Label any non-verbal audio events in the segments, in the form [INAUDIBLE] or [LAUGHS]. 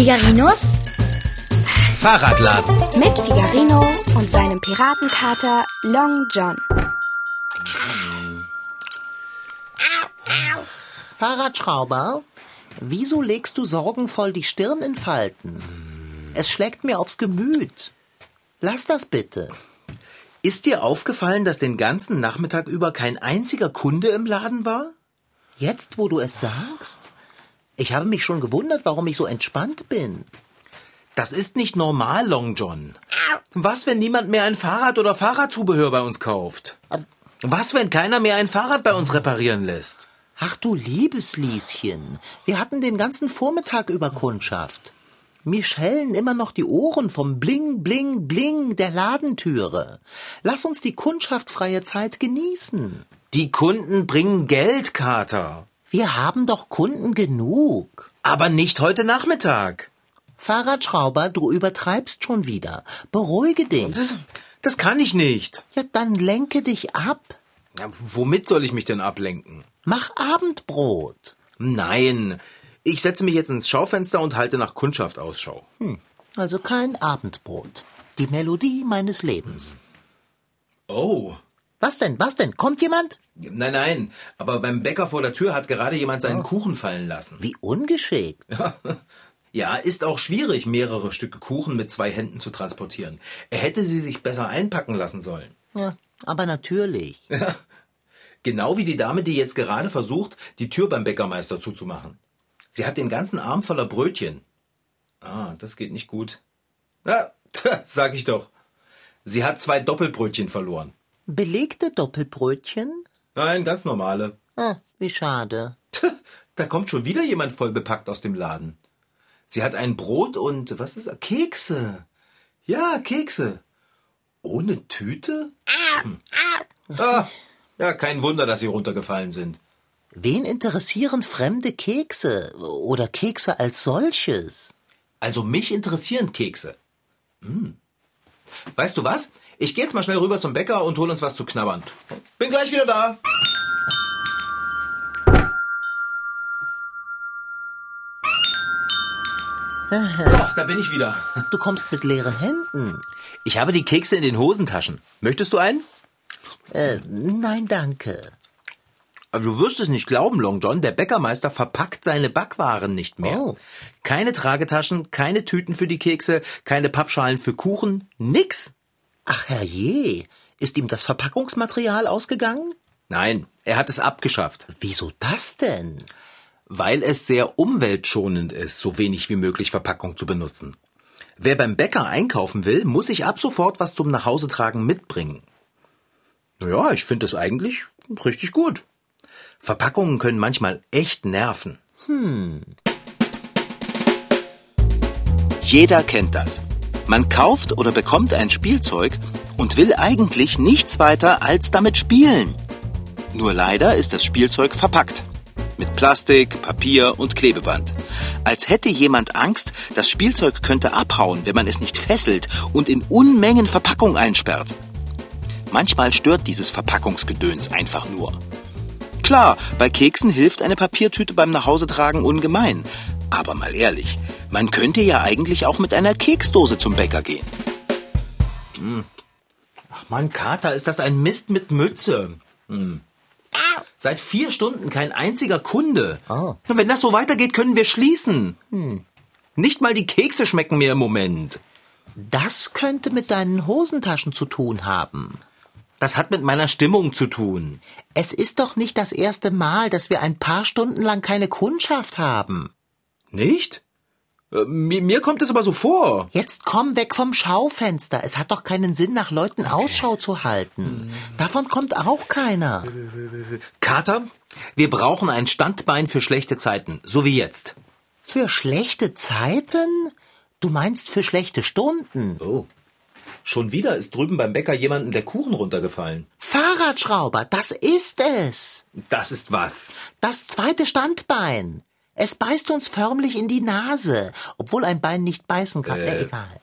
Figarinos Fahrradladen. mit Figarino und seinem Piratenkater Long John. Fahrradschrauber, wieso legst du sorgenvoll die Stirn in Falten? Es schlägt mir aufs Gemüt. Lass das bitte. Ist dir aufgefallen, dass den ganzen Nachmittag über kein einziger Kunde im Laden war? Jetzt, wo du es sagst? Ich habe mich schon gewundert, warum ich so entspannt bin. Das ist nicht normal, Long John. Was, wenn niemand mehr ein Fahrrad oder Fahrradzubehör bei uns kauft? Was, wenn keiner mehr ein Fahrrad bei uns reparieren lässt? Ach du liebes Lieschen, wir hatten den ganzen Vormittag über Kundschaft. Mir schellen immer noch die Ohren vom Bling, Bling, Bling der Ladentüre. Lass uns die kundschaftfreie Zeit genießen. Die Kunden bringen Geld, Kater. Wir haben doch Kunden genug. Aber nicht heute Nachmittag. Fahrradschrauber, du übertreibst schon wieder. Beruhige dich. Das, das kann ich nicht. Ja, dann lenke dich ab. Ja, womit soll ich mich denn ablenken? Mach Abendbrot. Nein. Ich setze mich jetzt ins Schaufenster und halte nach Kundschaft Ausschau. Hm, also kein Abendbrot. Die Melodie meines Lebens. Oh. Was denn? Was denn? Kommt jemand? Nein, nein. Aber beim Bäcker vor der Tür hat gerade jemand seinen Kuchen fallen lassen. Wie ungeschickt. [LAUGHS] Ja, ist auch schwierig, mehrere Stücke Kuchen mit zwei Händen zu transportieren. Er hätte sie sich besser einpacken lassen sollen. Ja, aber natürlich. [LAUGHS] Genau wie die Dame, die jetzt gerade versucht, die Tür beim Bäckermeister zuzumachen. Sie hat den ganzen Arm voller Brötchen. Ah, das geht nicht gut. Na, [LAUGHS] tja, sag ich doch. Sie hat zwei Doppelbrötchen verloren. Belegte Doppelbrötchen? Nein, ganz normale. Ah, wie schade. Da kommt schon wieder jemand voll bepackt aus dem Laden. Sie hat ein Brot und was ist das? Kekse. Ja, Kekse. Ohne Tüte? Hm. Ah, ja, kein Wunder, dass sie runtergefallen sind. Wen interessieren fremde Kekse oder Kekse als solches? Also mich interessieren Kekse. Hm. Weißt du was? Ich gehe jetzt mal schnell rüber zum Bäcker und hol uns was zu knabbern. Bin gleich wieder da. So, da bin ich wieder. Du kommst mit leeren Händen. Ich habe die Kekse in den Hosentaschen. Möchtest du einen? Äh, nein, danke. Aber du wirst es nicht glauben, Long John, der Bäckermeister verpackt seine Backwaren nicht mehr. Oh. Keine Tragetaschen, keine Tüten für die Kekse, keine Pappschalen für Kuchen, nix. Ach herrje, ist ihm das Verpackungsmaterial ausgegangen? Nein, er hat es abgeschafft, Wieso das denn? weil es sehr umweltschonend ist, so wenig wie möglich Verpackung zu benutzen. Wer beim Bäcker einkaufen will, muss sich ab sofort was zum Nachhausetragen mitbringen. Naja, ich finde es eigentlich richtig gut. Verpackungen können manchmal echt nerven. Jeder kennt das. Man kauft oder bekommt ein Spielzeug und will eigentlich nichts weiter als damit spielen. Nur leider ist das Spielzeug verpackt. Mit Plastik, Papier und Klebeband. Als hätte jemand Angst, das Spielzeug könnte abhauen, wenn man es nicht fesselt und in Unmengen Verpackung einsperrt. Manchmal stört dieses Verpackungsgedöns einfach nur. Klar, bei Keksen hilft eine Papiertüte beim Nachhausetragen ungemein. Aber mal ehrlich, man könnte ja eigentlich auch mit einer Keksdose zum Bäcker gehen. Hm. Ach man, Kater, ist das ein Mist mit Mütze. Hm. Seit vier Stunden kein einziger Kunde. Oh. Wenn das so weitergeht, können wir schließen. Nicht mal die Kekse schmecken mir im Moment. Das könnte mit deinen Hosentaschen zu tun haben. Das hat mit meiner Stimmung zu tun. Es ist doch nicht das erste Mal, dass wir ein paar Stunden lang keine Kundschaft haben. Nicht? Äh, Mir, mir kommt es aber so vor. Jetzt komm weg vom Schaufenster. Es hat doch keinen Sinn, nach Leuten Ausschau zu halten. Davon kommt auch keiner. Kater, wir brauchen ein Standbein für schlechte Zeiten, so wie jetzt. Für schlechte Zeiten? Du meinst für schlechte Stunden? Oh. Schon wieder ist drüben beim Bäcker jemandem der Kuchen runtergefallen. Fahrradschrauber, das ist es. Das ist was. Das zweite Standbein. Es beißt uns förmlich in die Nase, obwohl ein Bein nicht beißen kann. Äh, egal.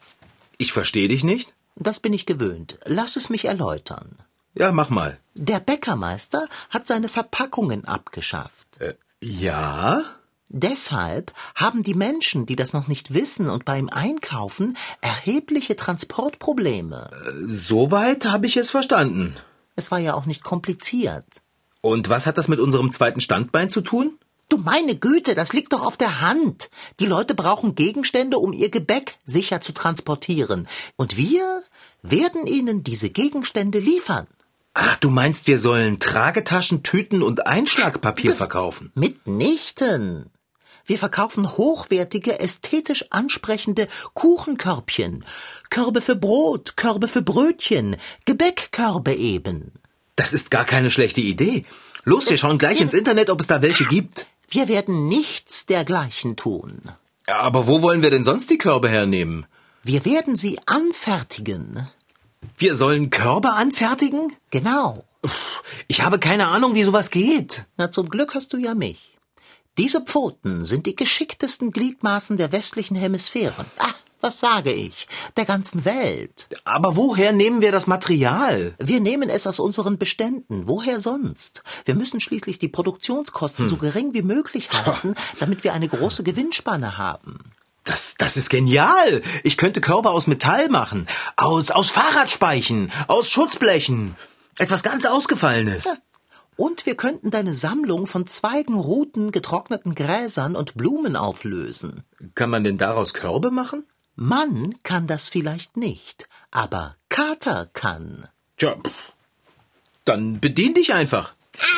Ich verstehe dich nicht? Das bin ich gewöhnt. Lass es mich erläutern. Ja, mach mal. Der Bäckermeister hat seine Verpackungen abgeschafft. Äh, ja? Deshalb haben die Menschen, die das noch nicht wissen und beim Einkaufen erhebliche Transportprobleme. Soweit habe ich es verstanden. Es war ja auch nicht kompliziert. Und was hat das mit unserem zweiten Standbein zu tun? Du meine Güte, das liegt doch auf der Hand. Die Leute brauchen Gegenstände, um ihr Gebäck sicher zu transportieren. Und wir werden ihnen diese Gegenstände liefern. Ach, du meinst, wir sollen Tragetaschen, Tüten und Einschlagpapier verkaufen? Mitnichten. Wir verkaufen hochwertige, ästhetisch ansprechende Kuchenkörbchen, Körbe für Brot, Körbe für Brötchen, Gebäckkörbe eben. Das ist gar keine schlechte Idee. Los, wir schauen gleich ins Internet, ob es da welche gibt. Wir werden nichts dergleichen tun. Aber wo wollen wir denn sonst die Körbe hernehmen? Wir werden sie anfertigen. Wir sollen Körbe anfertigen? Genau. Ich habe keine Ahnung, wie sowas geht. Na, zum Glück hast du ja mich. Diese Pfoten sind die geschicktesten Gliedmaßen der westlichen Hemisphären. Ach, was sage ich? Der ganzen Welt. Aber woher nehmen wir das Material? Wir nehmen es aus unseren Beständen. Woher sonst? Wir müssen schließlich die Produktionskosten so gering wie möglich halten, damit wir eine große Gewinnspanne haben. Das, das ist genial. Ich könnte Körbe aus Metall machen. Aus, aus Fahrradspeichen. Aus Schutzblechen. Etwas ganz Ausgefallenes. Und wir könnten deine Sammlung von Zweigen, Ruten, getrockneten Gräsern und Blumen auflösen. Kann man denn daraus Körbe machen? Mann kann das vielleicht nicht, aber Kater kann. Tja, dann bedien dich einfach.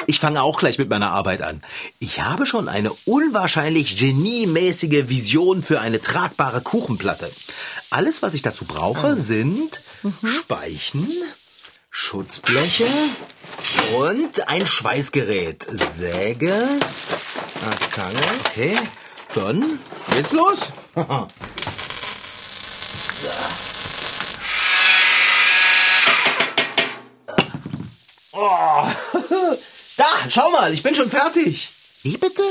Ich fange auch gleich mit meiner Arbeit an. Ich habe schon eine unwahrscheinlich geniemäßige Vision für eine tragbare Kuchenplatte. Alles, was ich dazu brauche, sind Speichen, Schutzbleche und ein Schweißgerät. Säge, ah, Zange, okay. Dann geht's los. [LAUGHS] Oh. Da, schau mal, ich bin schon fertig. Wie bitte?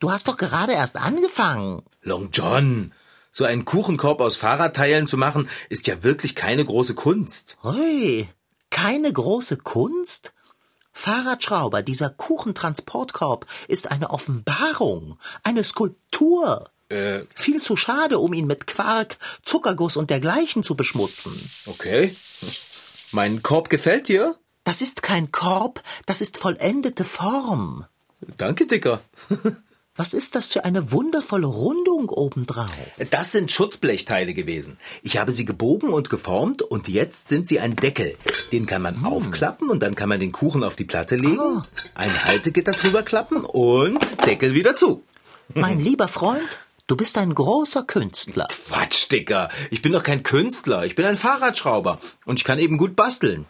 Du hast doch gerade erst angefangen. Long John, so einen Kuchenkorb aus Fahrradteilen zu machen, ist ja wirklich keine große Kunst. Hui, keine große Kunst? Fahrradschrauber, dieser Kuchentransportkorb ist eine Offenbarung, eine Skulptur. Äh, Viel zu schade, um ihn mit Quark, Zuckerguss und dergleichen zu beschmutzen. okay. Mein Korb gefällt dir? Das ist kein Korb, das ist vollendete Form. Danke, Dicker. [LAUGHS] Was ist das für eine wundervolle Rundung obendrauf? Das sind Schutzblechteile gewesen. Ich habe sie gebogen und geformt und jetzt sind sie ein Deckel. Den kann man aufklappen und dann kann man den Kuchen auf die Platte legen, Ah. ein Haltegitter drüber klappen und Deckel wieder zu. Mein lieber Freund, du bist ein großer Künstler. Quatsch, Dicker. Ich bin doch kein Künstler. Ich bin ein Fahrradschrauber und ich kann eben gut basteln.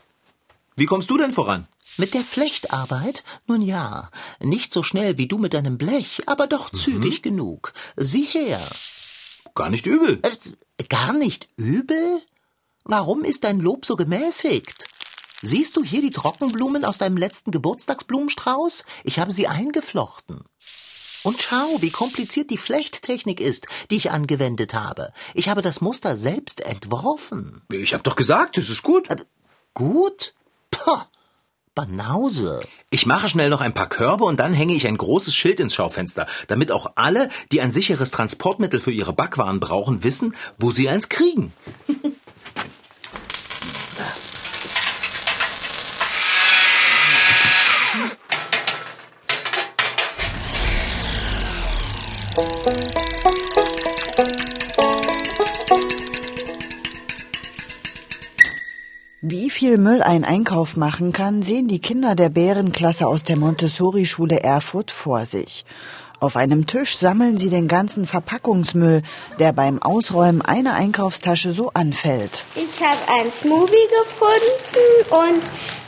Wie kommst du denn voran? Mit der Flechtarbeit? Nun ja, nicht so schnell wie du mit deinem Blech, aber doch zügig genug. Sieh her. Gar nicht übel. Äh, Gar nicht übel? Warum ist dein Lob so gemäßigt? Siehst du hier die Trockenblumen aus deinem letzten Geburtstagsblumenstrauß? Ich habe sie eingeflochten. Und schau, wie kompliziert die Flechttechnik ist, die ich angewendet habe. Ich habe das Muster selbst entworfen. Ich hab doch gesagt, es ist gut. Gut? Puh, Banause. Ich mache schnell noch ein paar Körbe und dann hänge ich ein großes Schild ins Schaufenster, damit auch alle, die ein sicheres Transportmittel für ihre Backwaren brauchen, wissen, wo sie eins kriegen. [LAUGHS] viel Müll ein Einkauf machen kann, sehen die Kinder der Bärenklasse aus der Montessori-Schule Erfurt vor sich. Auf einem Tisch sammeln sie den ganzen Verpackungsmüll, der beim Ausräumen einer Einkaufstasche so anfällt. Ich habe einen Smoothie gefunden und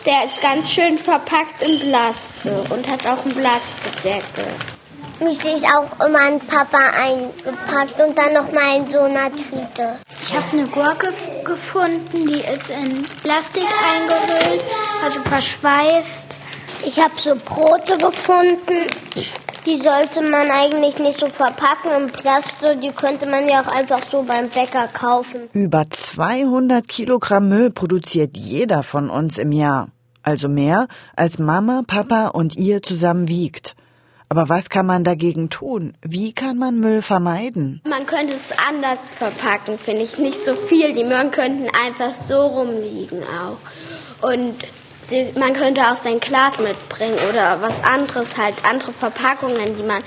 der ist ganz schön verpackt in Plastik und hat auch einen Plastikdeckel. Müsli ist auch immer in Papa eingepackt und dann noch mal in so einer Tüte. Ich habe eine Gurke gefunden, die ist in Plastik eingehüllt, also verschweißt. Ich habe so Brote gefunden. Die sollte man eigentlich nicht so verpacken in Plastik. Die könnte man ja auch einfach so beim Bäcker kaufen. Über 200 Kilogramm Müll produziert jeder von uns im Jahr. Also mehr, als Mama, Papa und ihr zusammen wiegt. Aber was kann man dagegen tun? Wie kann man Müll vermeiden? Man könnte es anders verpacken, finde ich. Nicht so viel. Die Möhren könnten einfach so rumliegen auch. Und die, man könnte auch sein Glas mitbringen oder was anderes, halt andere Verpackungen, die man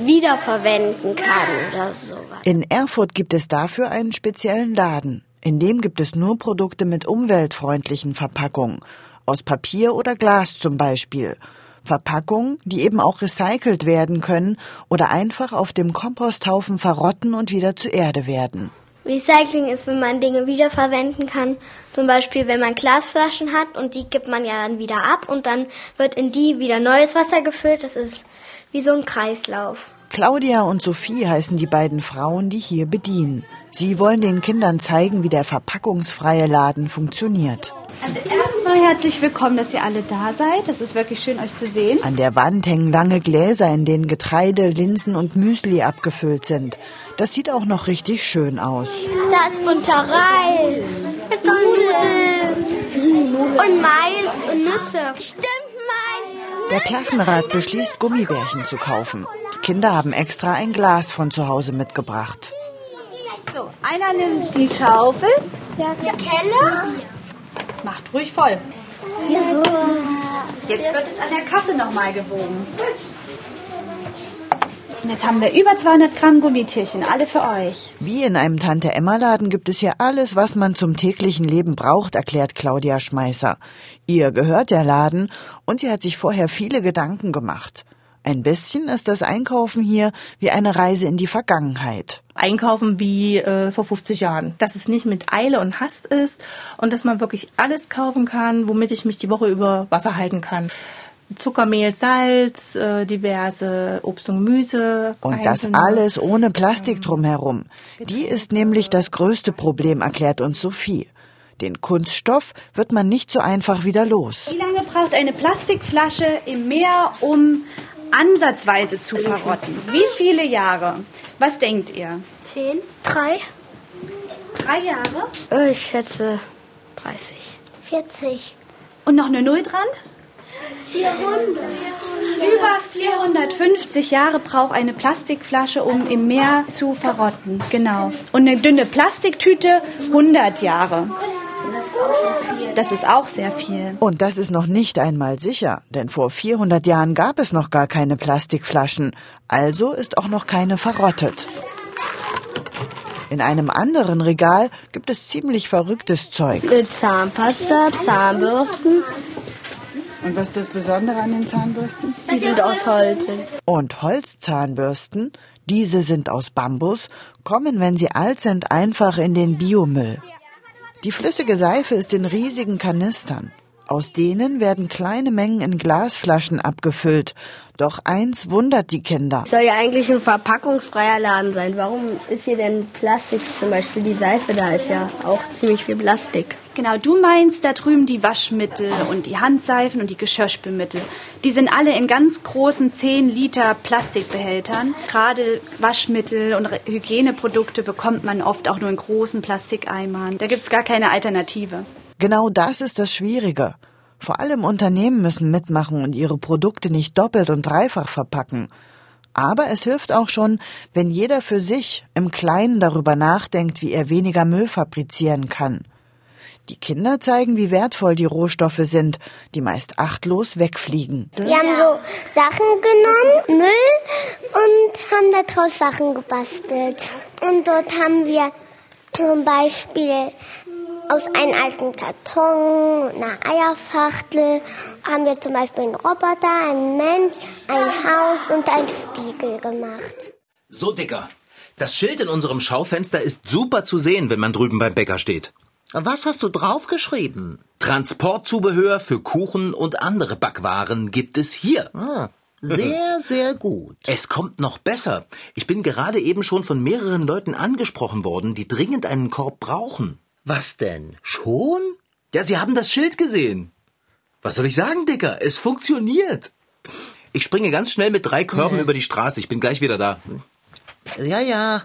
wiederverwenden kann oder sowas. In Erfurt gibt es dafür einen speziellen Laden. In dem gibt es nur Produkte mit umweltfreundlichen Verpackungen. Aus Papier oder Glas zum Beispiel. Verpackungen, die eben auch recycelt werden können oder einfach auf dem Komposthaufen verrotten und wieder zu Erde werden. Recycling ist, wenn man Dinge wiederverwenden kann. Zum Beispiel, wenn man Glasflaschen hat und die gibt man ja dann wieder ab und dann wird in die wieder neues Wasser gefüllt. Das ist wie so ein Kreislauf. Claudia und Sophie heißen die beiden Frauen, die hier bedienen. Sie wollen den Kindern zeigen, wie der verpackungsfreie Laden funktioniert. Also erstmal herzlich willkommen, dass ihr alle da seid. Das ist wirklich schön, euch zu sehen. An der Wand hängen lange Gläser, in denen Getreide, Linsen und Müsli abgefüllt sind. Das sieht auch noch richtig schön aus. Da ist bunter Reis, Nudeln und Mais und Nüsse. Stimmt, Mais. Der Klassenrat beschließt, Gummibärchen zu kaufen. Die Kinder haben extra ein Glas von zu Hause mitgebracht. So, einer nimmt die Schaufel, Die Kelle? macht ruhig voll. Jetzt wird es an der Kasse nochmal gewogen. Und jetzt haben wir über 200 Gramm Gummitierchen, alle für euch. Wie in einem Tante-Emma-Laden gibt es hier alles, was man zum täglichen Leben braucht, erklärt Claudia Schmeißer. Ihr gehört der Laden und sie hat sich vorher viele Gedanken gemacht. Ein bisschen ist das Einkaufen hier wie eine Reise in die Vergangenheit. einkaufen wie äh, vor 50 Jahren. Dass es nicht mit Eile und Hast ist und dass man wirklich alles kaufen kann, womit ich mich die Woche über Wasser halten kann. Zuckermehl, Salz, äh, diverse Obst und Gemüse. Und das alles ohne Plastik drumherum. Die ist nämlich das größte Problem, erklärt uns Sophie. Den Kunststoff wird man nicht so einfach wieder los. Wie lange braucht eine Plastikflasche im Meer, um ansatzweise zu verrotten? Wie viele Jahre? Was denkt ihr? Zehn? Drei? Drei Jahre? Ich schätze 30. 40. Und noch eine Null dran? 400. Über 450 Jahre braucht eine Plastikflasche, um im Meer zu verrotten. Genau. Und eine dünne Plastiktüte 100 Jahre. Das ist auch sehr viel. Und das ist noch nicht einmal sicher, denn vor 400 Jahren gab es noch gar keine Plastikflaschen, also ist auch noch keine verrottet. In einem anderen Regal gibt es ziemlich verrücktes Zeug. Zahnpasta, Zahnbürsten, Und was ist das Besondere an den Zahnbürsten? die sind aus Holz. Und Holzzahnbürsten, diese sind aus Bambus, kommen, wenn sie alt sind, einfach in den Biomüll. Die flüssige Seife ist in riesigen Kanistern. Aus denen werden kleine Mengen in Glasflaschen abgefüllt. Doch eins wundert die Kinder. Soll ja eigentlich ein verpackungsfreier Laden sein. Warum ist hier denn Plastik? Zum Beispiel die Seife, da ist ja auch ziemlich viel Plastik. Genau, du meinst da drüben die Waschmittel und die Handseifen und die Geschirrspülmittel. Die sind alle in ganz großen 10 Liter Plastikbehältern. Gerade Waschmittel und Hygieneprodukte bekommt man oft auch nur in großen Plastikeimern. Da gibt's gar keine Alternative. Genau das ist das Schwierige. Vor allem Unternehmen müssen mitmachen und ihre Produkte nicht doppelt und dreifach verpacken. Aber es hilft auch schon, wenn jeder für sich im Kleinen darüber nachdenkt, wie er weniger Müll fabrizieren kann. Die Kinder zeigen, wie wertvoll die Rohstoffe sind, die meist achtlos wegfliegen. Wir haben so Sachen genommen, Müll, und haben daraus Sachen gebastelt. Und dort haben wir zum Beispiel aus einem alten Karton, einer Eierfachtel, haben wir zum Beispiel einen Roboter, einen Mensch, ein Haus und einen Spiegel gemacht. So, Dicker. Das Schild in unserem Schaufenster ist super zu sehen, wenn man drüben beim Bäcker steht. Was hast du draufgeschrieben? Transportzubehör für Kuchen und andere Backwaren gibt es hier. Ah, sehr, [LAUGHS] sehr gut. Es kommt noch besser. Ich bin gerade eben schon von mehreren Leuten angesprochen worden, die dringend einen Korb brauchen. Was denn? Schon? Ja, sie haben das Schild gesehen. Was soll ich sagen, Dicker? Es funktioniert. Ich springe ganz schnell mit drei Körben über die Straße. Ich bin gleich wieder da. Ja, ja.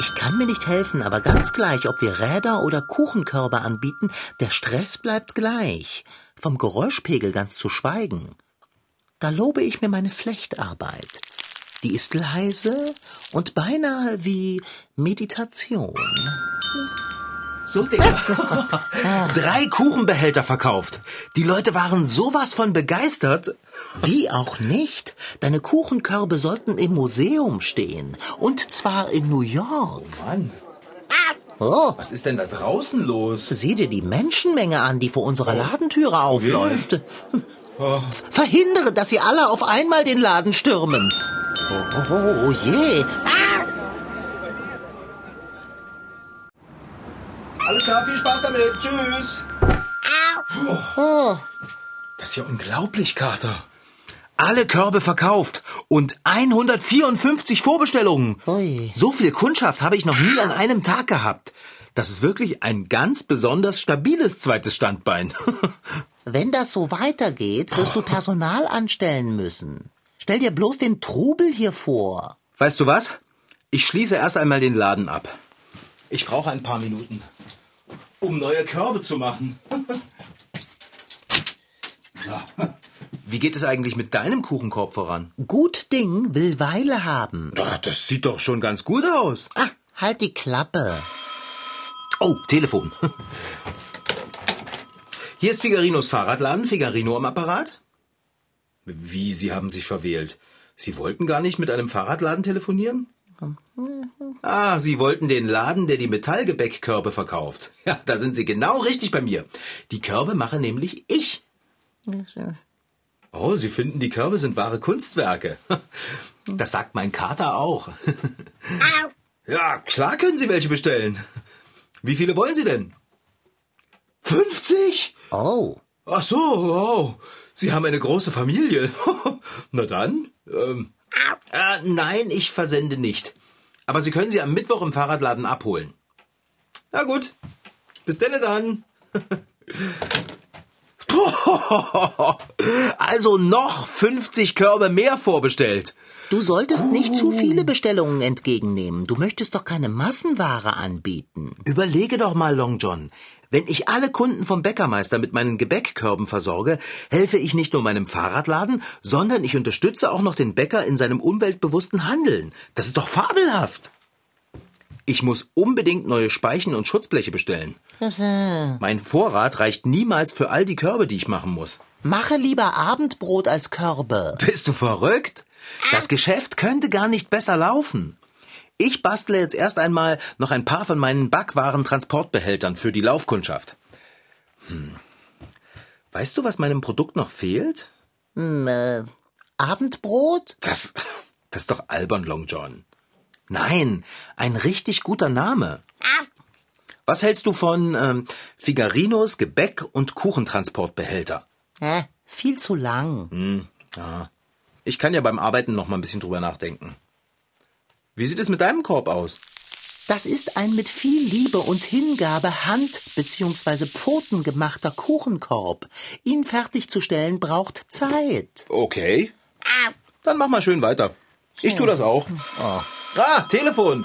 Ich kann mir nicht helfen, aber ganz gleich, ob wir Räder oder Kuchenkörbe anbieten, der Stress bleibt gleich. Vom Geräuschpegel ganz zu schweigen. da lobe ich mir meine Flechtarbeit. Die ist leise und beinahe wie Meditation. So, [LAUGHS] Dicker. Drei Kuchenbehälter verkauft. Die Leute waren sowas von begeistert. Wie auch nicht. Deine Kuchenkörbe sollten im Museum stehen. Und zwar in New York. Mann, Oh, was ist denn da draußen los? sieh dir die Menschenmenge an, die vor unserer Ladentüre aufläuft. Verhindere, dass sie alle auf einmal den Laden stürmen. Oh, oh, oh, je. Alles klar, viel Spaß damit. Tschüss. Oh, Das ist ja unglaublich, Kater. Alle Körbe verkauft und 154 Vorbestellungen. Ui. So viel Kundschaft habe ich noch nie an einem Tag gehabt. Das ist wirklich ein ganz besonders stabiles zweites Standbein. [LAUGHS] wenn das so weitergeht, wirst du Personal anstellen müssen. Stell dir bloß den Trubel hier vor. Weißt du was? Ich schließe erst einmal den Laden ab. Ich brauche ein paar Minuten, um neue Körbe zu machen. [LAUGHS] So. Wie geht es eigentlich mit deinem Kuchenkorb voran? Gut Ding will Weile haben. Ach, das sieht doch schon ganz gut aus. Ah, halt die Klappe. Oh, Telefon. [LAUGHS] Hier ist Figarinos Fahrradladen. Figarino am Apparat? Wie, Sie haben sich verwählt. Sie wollten gar nicht mit einem Fahrradladen telefonieren? Ah, Sie wollten den Laden, der die Metallgebäckkörbe verkauft. Ja, da sind Sie genau richtig bei mir. Die Körbe mache nämlich ich. Oh, Sie finden, die Körbe sind wahre Kunstwerke. [LAUGHS] Das sagt mein Kater auch. [LAUGHS] Ja, klar können Sie welche bestellen. Wie viele wollen Sie denn? 50? Oh, Ach so, oh. Sie haben eine große Familie. [LAUGHS] Na dann. Ähm, äh, nein, ich versende nicht. Aber Sie können sie am Mittwoch im Fahrradladen abholen. Na gut. Bis denn dann. [LAUGHS] [LAUGHS] Also noch 50 Körbe mehr vorbestellt. du solltest nicht zu viele Bestellungen entgegennehmen. Du möchtest doch keine Massenware anbieten. Überlege doch mal, Long John. Wenn ich alle Kunden vom Bäckermeister mit meinen Gebäckkörben versorge, helfe ich nicht nur meinem Fahrradladen, sondern ich unterstütze auch noch den Bäcker in seinem umweltbewussten Handeln. Das ist doch fabelhaft. Ich muss unbedingt neue Speichen und Schutzbleche bestellen. Mein Vorrat reicht niemals für all die Körbe, die ich machen muss. Mache lieber Abendbrot als Körbe. Bist du verrückt? Das Geschäft könnte gar nicht besser laufen. Ich bastle jetzt erst einmal noch ein paar von meinen Backwaren-Transportbehältern für die Laufkundschaft. Hm. Weißt du, was meinem Produkt noch fehlt? Hm, äh, Abendbrot? Das, das ist doch albern, Long John. Nein, ein richtig guter Name. Was hältst du von ähm, Figarinos Gebäck- und Kuchentransportbehälter? Äh, viel zu lang. Hm, ja. Ich kann ja beim Arbeiten noch mal ein bisschen drüber nachdenken. Wie sieht es mit deinem Korb aus? Das ist ein mit viel Liebe und Hingabe Hand- bzw. Pfoten gemachter Kuchenkorb. Ihn fertigzustellen braucht Zeit. Okay. Dann mach mal schön weiter. Ich tu das auch. Ah, Telefon.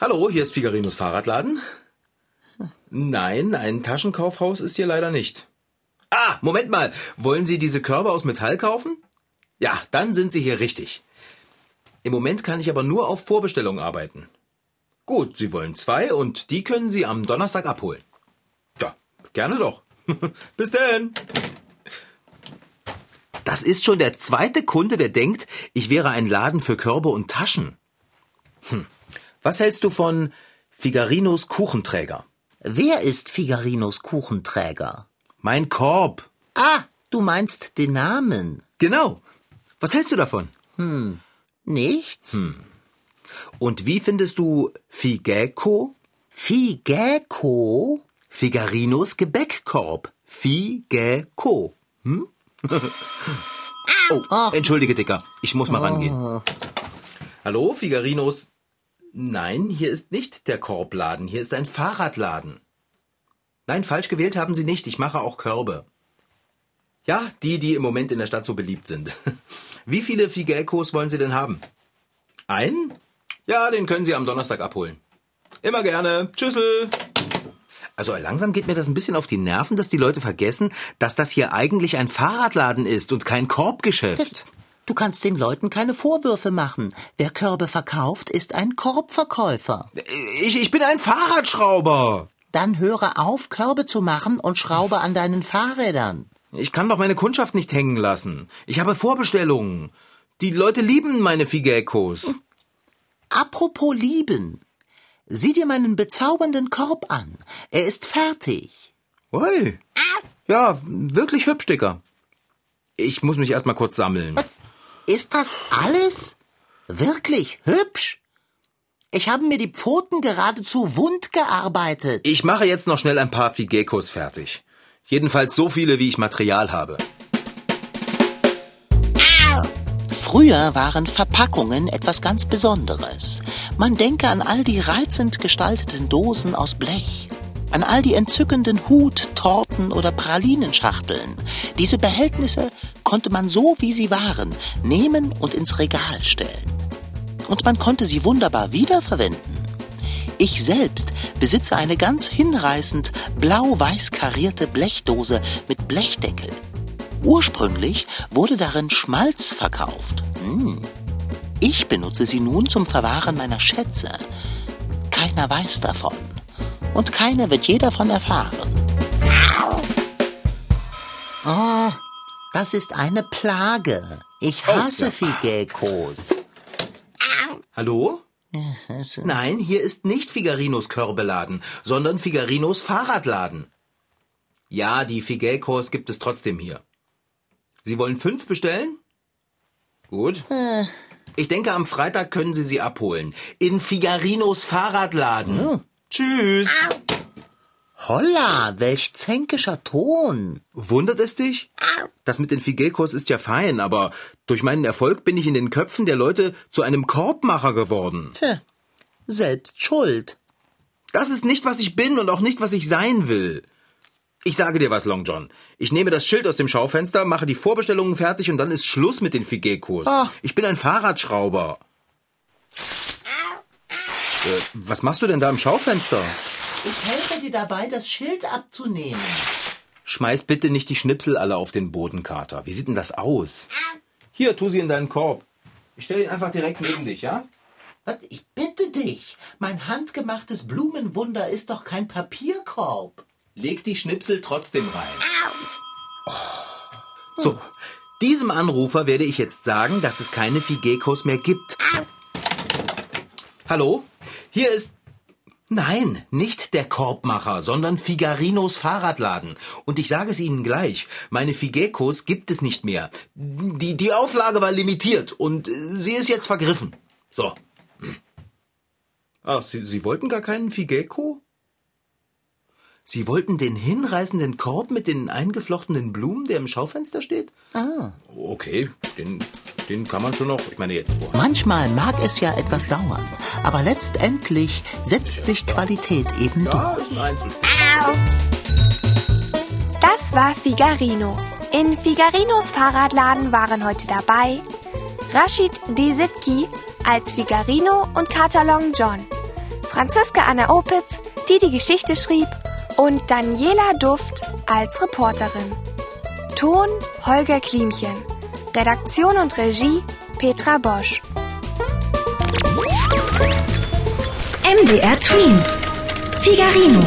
Hallo, hier ist Figarinos Fahrradladen. Nein, ein Taschenkaufhaus ist hier leider nicht. Ah, Moment mal. Wollen Sie diese Körbe aus Metall kaufen? Ja, dann sind Sie hier richtig. Im Moment kann ich aber nur auf Vorbestellung arbeiten. Gut, Sie wollen zwei und die können Sie am Donnerstag abholen. Ja, gerne doch. [LAUGHS] Bis denn. Das ist schon der zweite Kunde, der denkt, ich wäre ein Laden für Körbe und Taschen. Hm. Was hältst du von Figarinos Kuchenträger? Wer ist Figarinos Kuchenträger? Mein Korb. Ah, du meinst den Namen. Genau. Was hältst du davon? Nichts? Und wie findest du Figäko? Figäko? Figarinos Gebäckkorb. Figäko. Hm? [LAUGHS] oh, entschuldige, Dicker. Ich muss mal rangehen. Hallo, Figarinos. Nein, hier ist nicht der Korbladen. Hier ist ein Fahrradladen. Nein, falsch gewählt haben Sie nicht. Ich mache auch Körbe. Ja, die, die im Moment in der Stadt so beliebt sind. [LAUGHS] Wie viele Figäkos wollen Sie denn haben? Einen? Ja, den können Sie am Donnerstag abholen. Immer gerne. Tschüssel. Also langsam geht mir das ein bisschen auf die Nerven, dass die Leute vergessen, dass das hier eigentlich ein Fahrradladen ist und kein Korbgeschäft. [LAUGHS] Du kannst den Leuten keine Vorwürfe machen. Wer Körbe verkauft, ist ein Korbverkäufer. Ich, ich bin ein Fahrradschrauber. Dann höre auf, Körbe zu machen und schraube an deinen Fahrrädern. Ich kann doch meine Kundschaft nicht hängen lassen. Ich habe Vorbestellungen. Die Leute lieben meine Figekos. Apropos lieben. Sieh dir meinen bezaubernden Korb an. Er ist fertig. Ui. Ja, wirklich hübsch, Dicker. Ich muss mich erstmal kurz sammeln. Was? Ist das alles? Wirklich hübsch? Ich habe mir die Pfoten geradezu wund gearbeitet. Ich mache jetzt noch schnell ein paar Figekos fertig. Jedenfalls so viele, wie ich Material habe. Früher waren Verpackungen etwas ganz Besonderes. Man denke an all die reizend gestalteten Dosen aus Blech, an all die entzückenden Hut-, Torten- oder Pralinenschachteln. Diese Behältnisse konnte man so, wie sie waren, nehmen und ins Regal stellen. Und man konnte sie wunderbar wiederverwenden. Ich selbst besitze eine ganz hinreißend blau-weiß karierte Blechdose mit Blechdeckel. Ursprünglich wurde darin Schmalz verkauft. Hm. Ich benutze sie nun zum Verwahren meiner Schätze. Keiner weiß davon. Und keiner wird je davon erfahren. Oh, das ist eine Plage. Ich hasse oh, Figekos. Hallo? [LAUGHS] Nein, hier ist nicht Figarinos Körbeladen, sondern Figarinos Fahrradladen. Ja, die Figekos gibt es trotzdem hier. Sie wollen fünf bestellen? Gut. Ich denke, am Freitag können Sie sie abholen. In Figarinos Fahrradladen. Tschüss. Holla, welch zänkischer Ton. Wundert es dich? Das mit den Figekos ist ja fein, aber durch meinen Erfolg bin ich in den Köpfen der Leute zu einem Korbmacher geworden. Tja, selbst schuld. Das ist nicht, was ich bin und auch nicht, was ich sein will. Ich sage dir was, Long John. Ich nehme das Schild aus dem Schaufenster, mache die Vorbestellungen fertig und dann ist Schluss mit den Figekos. Oh. Ich bin ein Fahrradschrauber. Äh, was machst du denn da im Schaufenster? Ich helfe dir dabei, das Schild abzunehmen. Schmeiß bitte nicht die Schnipsel alle auf den Boden, Kater. Wie sieht denn das aus? Hier, tu sie in deinen Korb. Ich stelle ihn einfach direkt neben dich, ja? Was? Ich bitte dich. Mein handgemachtes Blumenwunder ist doch kein Papierkorb. Leg die Schnipsel trotzdem rein. So, diesem Anrufer werde ich jetzt sagen, dass es keine Figekos mehr gibt. Hallo? Hier ist Nein, nicht der Korbmacher, sondern Figarinos Fahrradladen. Und ich sage es Ihnen gleich, meine Figekos gibt es nicht mehr. Die, die Auflage war limitiert und äh, sie ist jetzt vergriffen. So. Hm. Ach, Sie, sie wollten gar keinen Figeko? Sie wollten den hinreißenden Korb mit den eingeflochtenen Blumen, der im Schaufenster steht? Ah. Okay, den, den kann man schon noch. Ich meine jetzt. Boah. Manchmal mag es ja etwas dauern, aber letztendlich setzt sich Qualität eben Ja, durch. ist ein Einzel. Das war Figarino. In Figarinos Fahrradladen waren heute dabei Rashid Desitki als Figarino und Kater Long John, Franziska Anna Opitz, die die Geschichte schrieb, und Daniela Duft als Reporterin. Ton Holger Klimchen. Redaktion und Regie Petra Bosch. MDR Twins. Figarino.